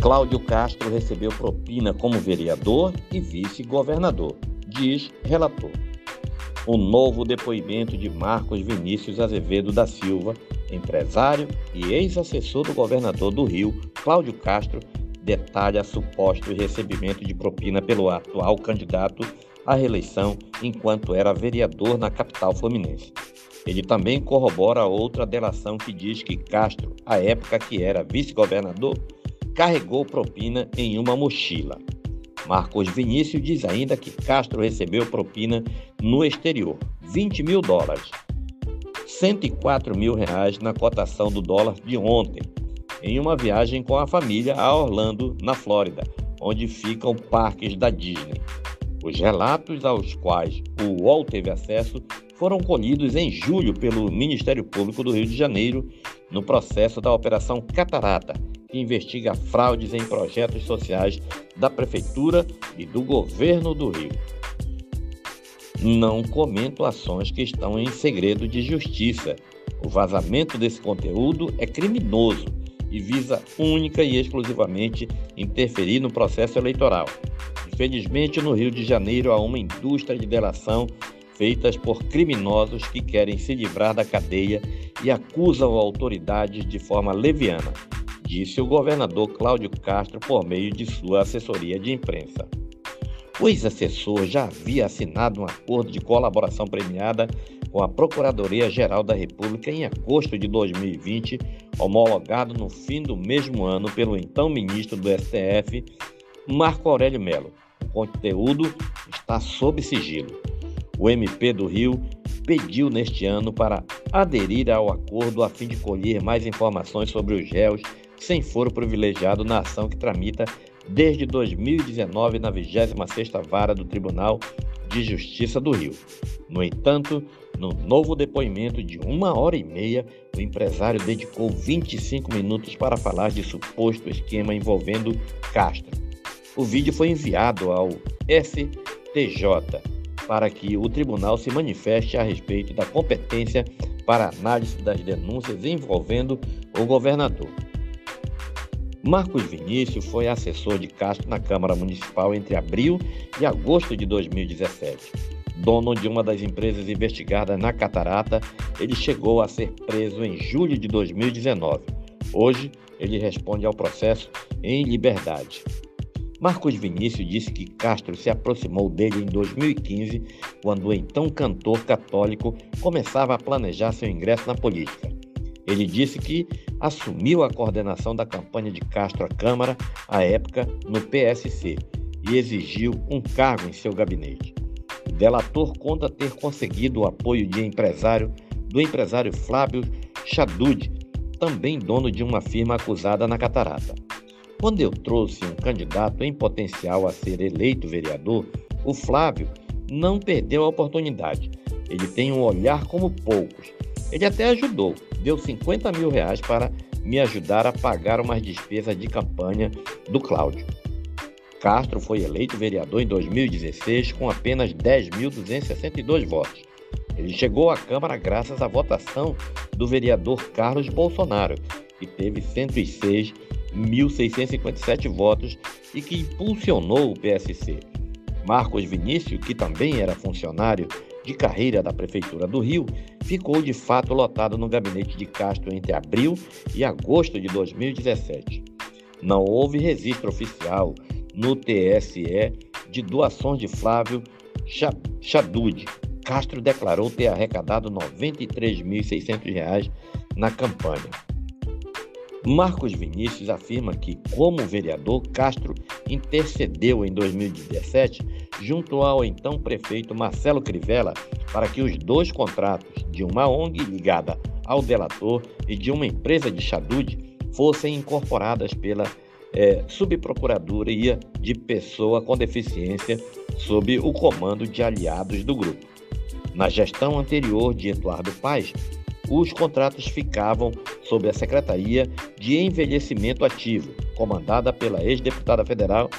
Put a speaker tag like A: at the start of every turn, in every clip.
A: Cláudio Castro recebeu propina como vereador e vice-governador, diz relator. O novo depoimento de Marcos Vinícius Azevedo da Silva, empresário e ex-assessor do governador do Rio, Cláudio Castro, detalha suposto recebimento de propina pelo atual candidato à reeleição enquanto era vereador na capital fluminense. Ele também corrobora outra delação que diz que Castro, à época que era vice-governador, carregou propina em uma mochila. Marcos Vinícius diz ainda que Castro recebeu propina no exterior, 20 mil dólares, 104 mil reais na cotação do dólar de ontem, em uma viagem com a família a Orlando, na Flórida, onde ficam parques da Disney. Os relatos aos quais o UOL teve acesso foram colhidos em julho pelo Ministério Público do Rio de Janeiro no processo da Operação Catarata, que investiga fraudes em projetos sociais da Prefeitura e do Governo do Rio. Não comento ações que estão em segredo de justiça. O vazamento desse conteúdo é criminoso e visa única e exclusivamente interferir no processo eleitoral. Infelizmente, no Rio de Janeiro há uma indústria de delação feitas por criminosos que querem se livrar da cadeia e acusam autoridades de forma leviana disse o governador Cláudio Castro por meio de sua assessoria de imprensa. O ex-assessor já havia assinado um acordo de colaboração premiada com a Procuradoria-Geral da República em agosto de 2020, homologado no fim do mesmo ano pelo então ministro do STF, Marco Aurélio Melo. O conteúdo está sob sigilo. O MP do Rio pediu neste ano para aderir ao acordo a fim de colher mais informações sobre os réus sem foro privilegiado na ação que tramita desde 2019 na 26ª Vara do Tribunal de Justiça do Rio. No entanto, no novo depoimento de uma hora e meia, o empresário dedicou 25 minutos para falar de suposto esquema envolvendo Castro. O vídeo foi enviado ao STJ para que o tribunal se manifeste a respeito da competência para análise das denúncias envolvendo o governador. Marcos Vinícius foi assessor de Castro na Câmara Municipal entre abril e agosto de 2017. Dono de uma das empresas investigadas na Catarata, ele chegou a ser preso em julho de 2019. Hoje, ele responde ao processo em liberdade. Marcos Vinícius disse que Castro se aproximou dele em 2015, quando o então cantor católico começava a planejar seu ingresso na política. Ele disse que assumiu a coordenação da campanha de Castro à Câmara, à época, no PSC, e exigiu um cargo em seu gabinete. O delator conta ter conseguido o apoio de empresário do empresário Flávio Chadud, também dono de uma firma acusada na Catarata. Quando eu trouxe um candidato em potencial a ser eleito vereador, o Flávio não perdeu a oportunidade. Ele tem um olhar como poucos. Ele até ajudou, deu 50 mil reais para me ajudar a pagar umas despesas de campanha do Cláudio. Castro foi eleito vereador em 2016 com apenas 10.262 votos. Ele chegou à Câmara graças à votação do vereador Carlos Bolsonaro, que teve 106.657 votos e que impulsionou o PSC. Marcos Vinícius, que também era funcionário de carreira da Prefeitura do Rio, ficou de fato lotado no gabinete de Castro entre abril e agosto de 2017. Não houve registro oficial no TSE de doações de Flávio Chadud. Castro declarou ter arrecadado R$ 93.600 na campanha. Marcos Vinícius afirma que, como vereador, Castro intercedeu em 2017 junto ao então prefeito Marcelo Crivella para que os dois contratos de uma ONG ligada ao delator e de uma empresa de Xadud fossem incorporadas pela é, subprocuradoria de pessoa com deficiência sob o comando de aliados do grupo. Na gestão anterior de Eduardo Paes, os contratos ficavam sob a Secretaria de Envelhecimento Ativo, comandada pela ex-deputada federal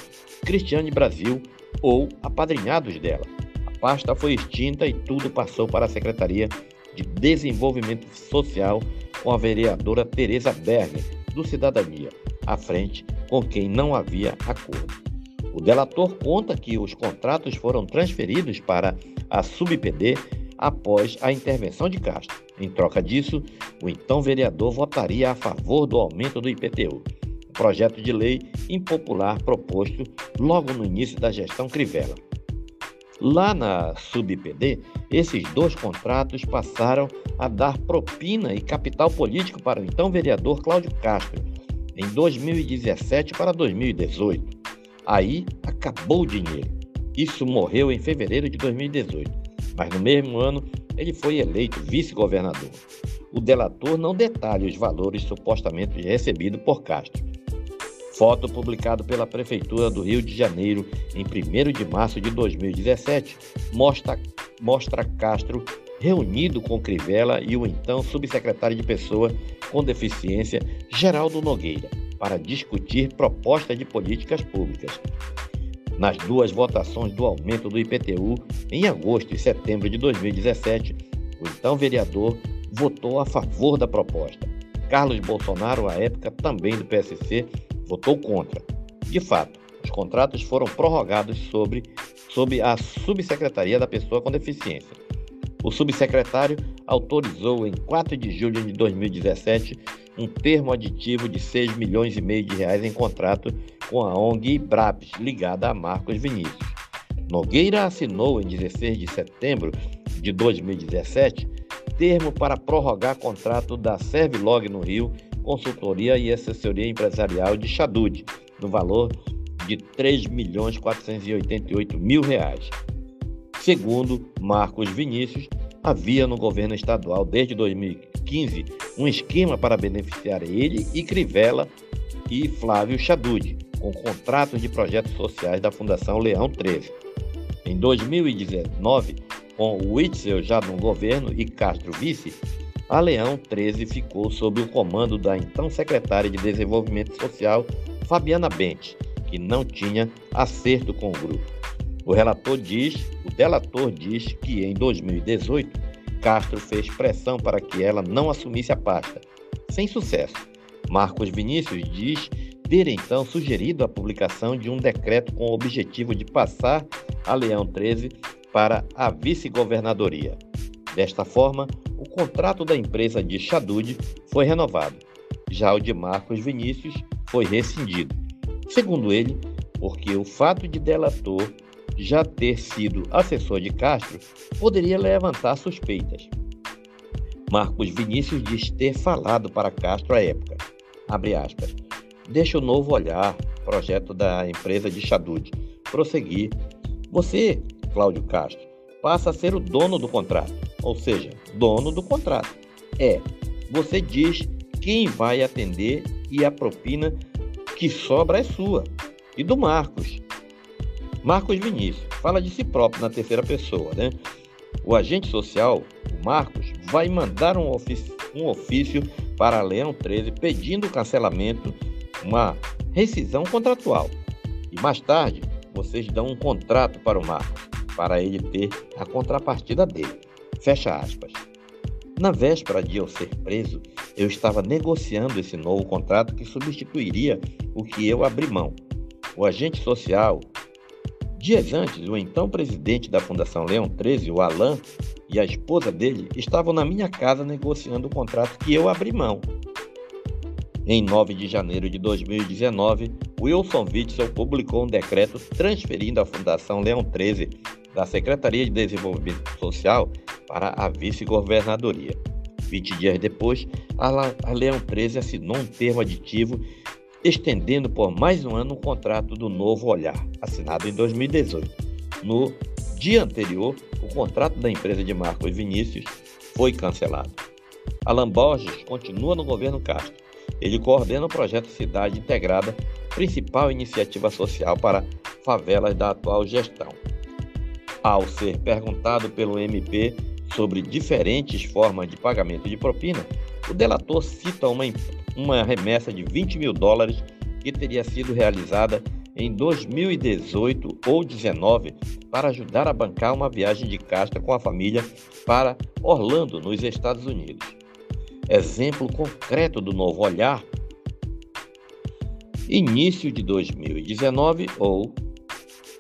A: Cristiane Brasil ou apadrinhados dela. A pasta foi extinta e tudo passou para a Secretaria de Desenvolvimento Social com a vereadora Tereza Berger, do Cidadania, à frente com quem não havia acordo. O delator conta que os contratos foram transferidos para a SubPD após a intervenção de Castro. Em troca disso, o então vereador votaria a favor do aumento do IPTU, projeto de lei impopular proposto logo no início da gestão Crivella. Lá na SubPD, esses dois contratos passaram a dar propina e capital político para o então vereador Cláudio Castro, em 2017 para 2018. Aí acabou o dinheiro. Isso morreu em fevereiro de 2018 mas no mesmo ano ele foi eleito vice-governador. O delator não detalha os valores supostamente recebidos por Castro. Foto publicada pela Prefeitura do Rio de Janeiro em 1 de março de 2017 mostra, mostra Castro reunido com Crivella e o então subsecretário de Pessoa com Deficiência, Geraldo Nogueira, para discutir propostas de políticas públicas nas duas votações do aumento do IPTU em agosto e setembro de 2017, o então vereador votou a favor da proposta. Carlos Bolsonaro, à época também do PSC, votou contra. De fato, os contratos foram prorrogados sobre, sob a Subsecretaria da Pessoa com Deficiência. O subsecretário autorizou em 4 de julho de 2017 um termo aditivo de 6 milhões e meio de reais em contrato com a ONG Brabs, ligada a Marcos Vinícius. Nogueira assinou em 16 de setembro de 2017 termo para prorrogar contrato da Servilog no Rio, consultoria e assessoria empresarial de Xadude, no valor de 3 milhões 488 mil reais. Segundo Marcos Vinícius, havia no governo estadual desde 2015 um esquema para beneficiar ele e Crivella e Flávio Chadude, com contratos de projetos sociais da Fundação Leão 13. Em 2019, com Witzel já no governo e Castro vice, a Leão 13 ficou sob o comando da então secretária de Desenvolvimento Social, Fabiana Bente, que não tinha acerto com o grupo. O relator diz, o delator diz que em 2018 Castro fez pressão para que ela não assumisse a pasta, sem sucesso. Marcos Vinícius diz ter então sugerido a publicação de um decreto com o objetivo de passar a Leão 13 para a vice-governadoria. Desta forma, contrato da empresa de Chadude foi renovado. Já o de Marcos Vinícius foi rescindido. Segundo ele, porque o fato de delator já ter sido assessor de Castro poderia levantar suspeitas. Marcos Vinícius diz ter falado para Castro à época. Abre aspas. Deixa o novo olhar, projeto da empresa de Chadude, prosseguir. Você, Cláudio Castro, passa a ser o dono do contrato, ou seja, dono do contrato. É, você diz quem vai atender e a propina que sobra é sua. E do Marcos, Marcos Vinícius fala de si próprio na terceira pessoa, né? O agente social, o Marcos, vai mandar um ofício, um ofício para Leão 13 pedindo cancelamento, uma rescisão contratual. E mais tarde, vocês dão um contrato para o Marcos, para ele ter a contrapartida dele. Fecha aspas. Na véspera de eu ser preso, eu estava negociando esse novo contrato que substituiria o que eu abri mão. O agente social Dias antes, o então presidente da Fundação Leão 13, o Alain, e a esposa dele estavam na minha casa negociando o contrato que eu abri mão. Em 9 de janeiro de 2019, Wilson Witzel publicou um decreto transferindo a Fundação Leão 13 da Secretaria de Desenvolvimento Social para a vice-governadoria. 20 dias depois, a Leão 13 assinou um termo aditivo estendendo por mais um ano o contrato do Novo Olhar, assinado em 2018. No dia anterior, o contrato da empresa de Marcos Vinícius foi cancelado. Alan Borges continua no governo Castro. Ele coordena o projeto Cidade Integrada, principal iniciativa social para favelas da atual gestão. Ao ser perguntado pelo MP sobre diferentes formas de pagamento de propina, o delator cita uma, uma remessa de 20 mil dólares que teria sido realizada em 2018 ou 2019 para ajudar a bancar uma viagem de casca com a família para Orlando, nos Estados Unidos. Exemplo concreto do novo olhar Início de 2019 ou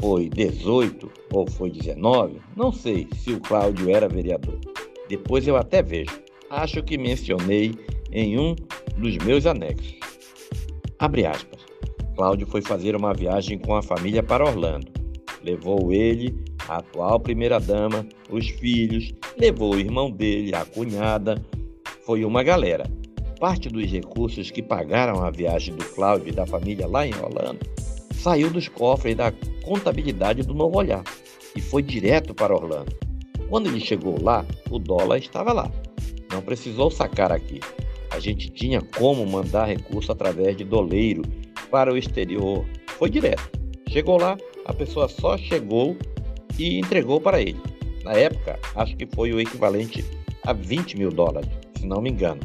A: foi 18 ou foi 19, não sei se o Cláudio era vereador. Depois eu até vejo. Acho que mencionei em um dos meus anexos. Abre aspas. Cláudio foi fazer uma viagem com a família para Orlando. Levou ele, a atual primeira-dama, os filhos, levou o irmão dele, a cunhada. Foi uma galera. Parte dos recursos que pagaram a viagem do Cláudio e da família lá em Orlando saiu dos cofres da contabilidade do Novo Olhar e foi direto para Orlando. Quando ele chegou lá, o dólar estava lá. Não precisou sacar aqui. A gente tinha como mandar recurso através de doleiro para o exterior. Foi direto. Chegou lá, a pessoa só chegou e entregou para ele. Na época, acho que foi o equivalente a 20 mil dólares, se não me engano.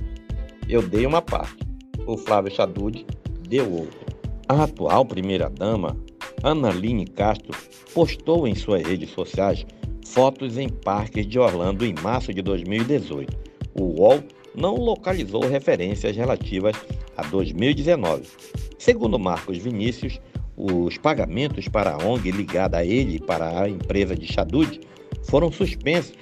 A: Eu dei uma parte, o Flávio Chadud deu outra. A atual primeira-dama, Analine Castro, postou em suas redes sociais fotos em parques de Orlando em março de 2018. O UOL não localizou referências relativas a 2019. Segundo Marcos Vinícius, os pagamentos para a ONG ligada a ele e para a empresa de Chadud foram suspensos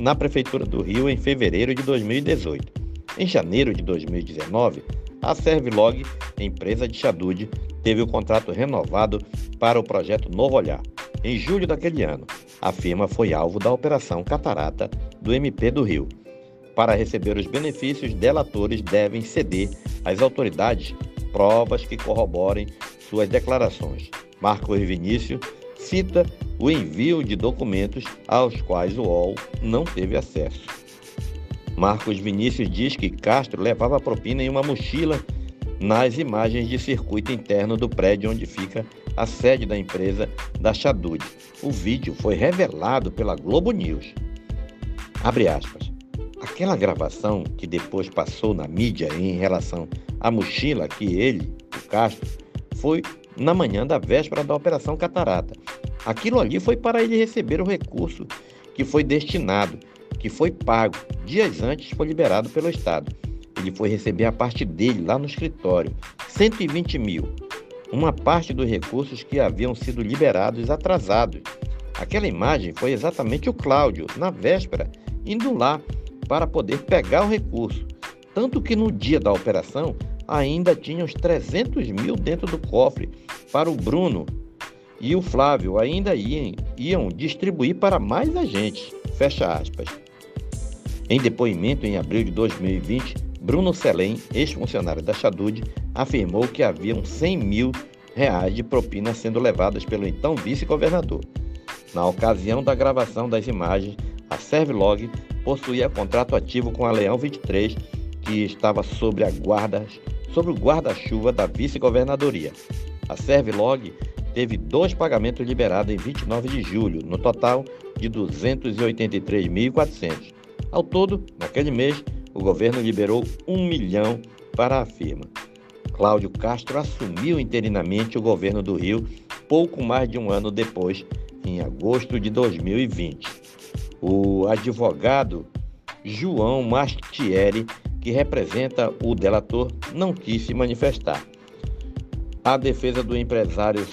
A: na Prefeitura do Rio em fevereiro de 2018. Em janeiro de 2019, a Servilog, empresa de Chadud, teve o contrato renovado para o projeto Novo Olhar. Em julho daquele ano, a firma foi alvo da Operação Catarata do MP do Rio. Para receber os benefícios, delatores devem ceder às autoridades provas que corroborem suas declarações. Marcos Vinícius cita o envio de documentos aos quais o UOL não teve acesso. Marcos Vinícius diz que Castro levava propina em uma mochila nas imagens de circuito interno do prédio onde fica a sede da empresa da Chadud. O vídeo foi revelado pela Globo News. Abre aspas. Aquela gravação que depois passou na mídia em relação à mochila que ele, o Castro, foi na manhã da véspera da Operação Catarata. Aquilo ali foi para ele receber o recurso que foi destinado, que foi pago. Dias antes foi liberado pelo Estado. Ele foi receber a parte dele lá no escritório, 120 mil. Uma parte dos recursos que haviam sido liberados atrasados. Aquela imagem foi exatamente o Cláudio, na véspera, indo lá para poder pegar o recurso. Tanto que no dia da operação ainda tinha uns 300 mil dentro do cofre para o Bruno e o Flávio ainda iam, iam distribuir para mais agentes. Fecha aspas. Em depoimento em abril de 2020, Bruno Selem, ex-funcionário da Chadud, afirmou que haviam 100 mil reais de propina sendo levadas pelo então vice-governador. Na ocasião da gravação das imagens, a Servilog possuía contrato ativo com a Leão 23, que estava sobre a guarda sobre o guarda-chuva da vice-governadoria. A Servilog teve dois pagamentos liberados em 29 de julho, no total de 283.400. Ao todo, naquele mês, o governo liberou um milhão para a firma. Cláudio Castro assumiu interinamente o governo do Rio pouco mais de um ano depois, em agosto de 2020. O advogado João Mastieri que representa o delator, não quis se manifestar. A defesa do empresário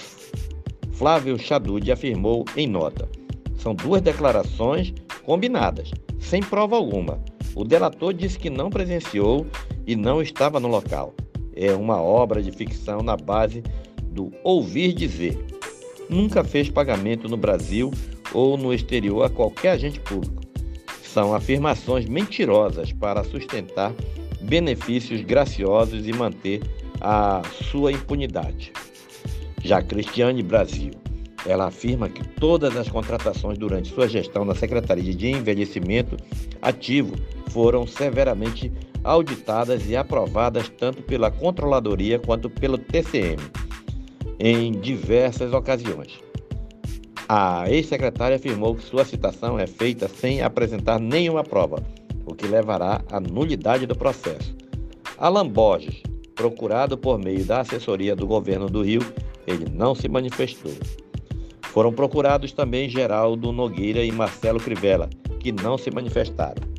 A: Flávio Chadud afirmou em nota: são duas declarações combinadas, sem prova alguma. O delator disse que não presenciou e não estava no local. É uma obra de ficção na base do ouvir dizer. Nunca fez pagamento no Brasil ou no exterior a qualquer agente público são afirmações mentirosas para sustentar benefícios graciosos e manter a sua impunidade. Já Cristiane Brasil, ela afirma que todas as contratações durante sua gestão na Secretaria de Envelhecimento Ativo foram severamente auditadas e aprovadas tanto pela Controladoria quanto pelo TCM em diversas ocasiões. A ex-secretária afirmou que sua citação é feita sem apresentar nenhuma prova, o que levará à nulidade do processo. Alan Borges, procurado por meio da assessoria do governo do Rio, ele não se manifestou. Foram procurados também Geraldo Nogueira e Marcelo Crivella, que não se manifestaram.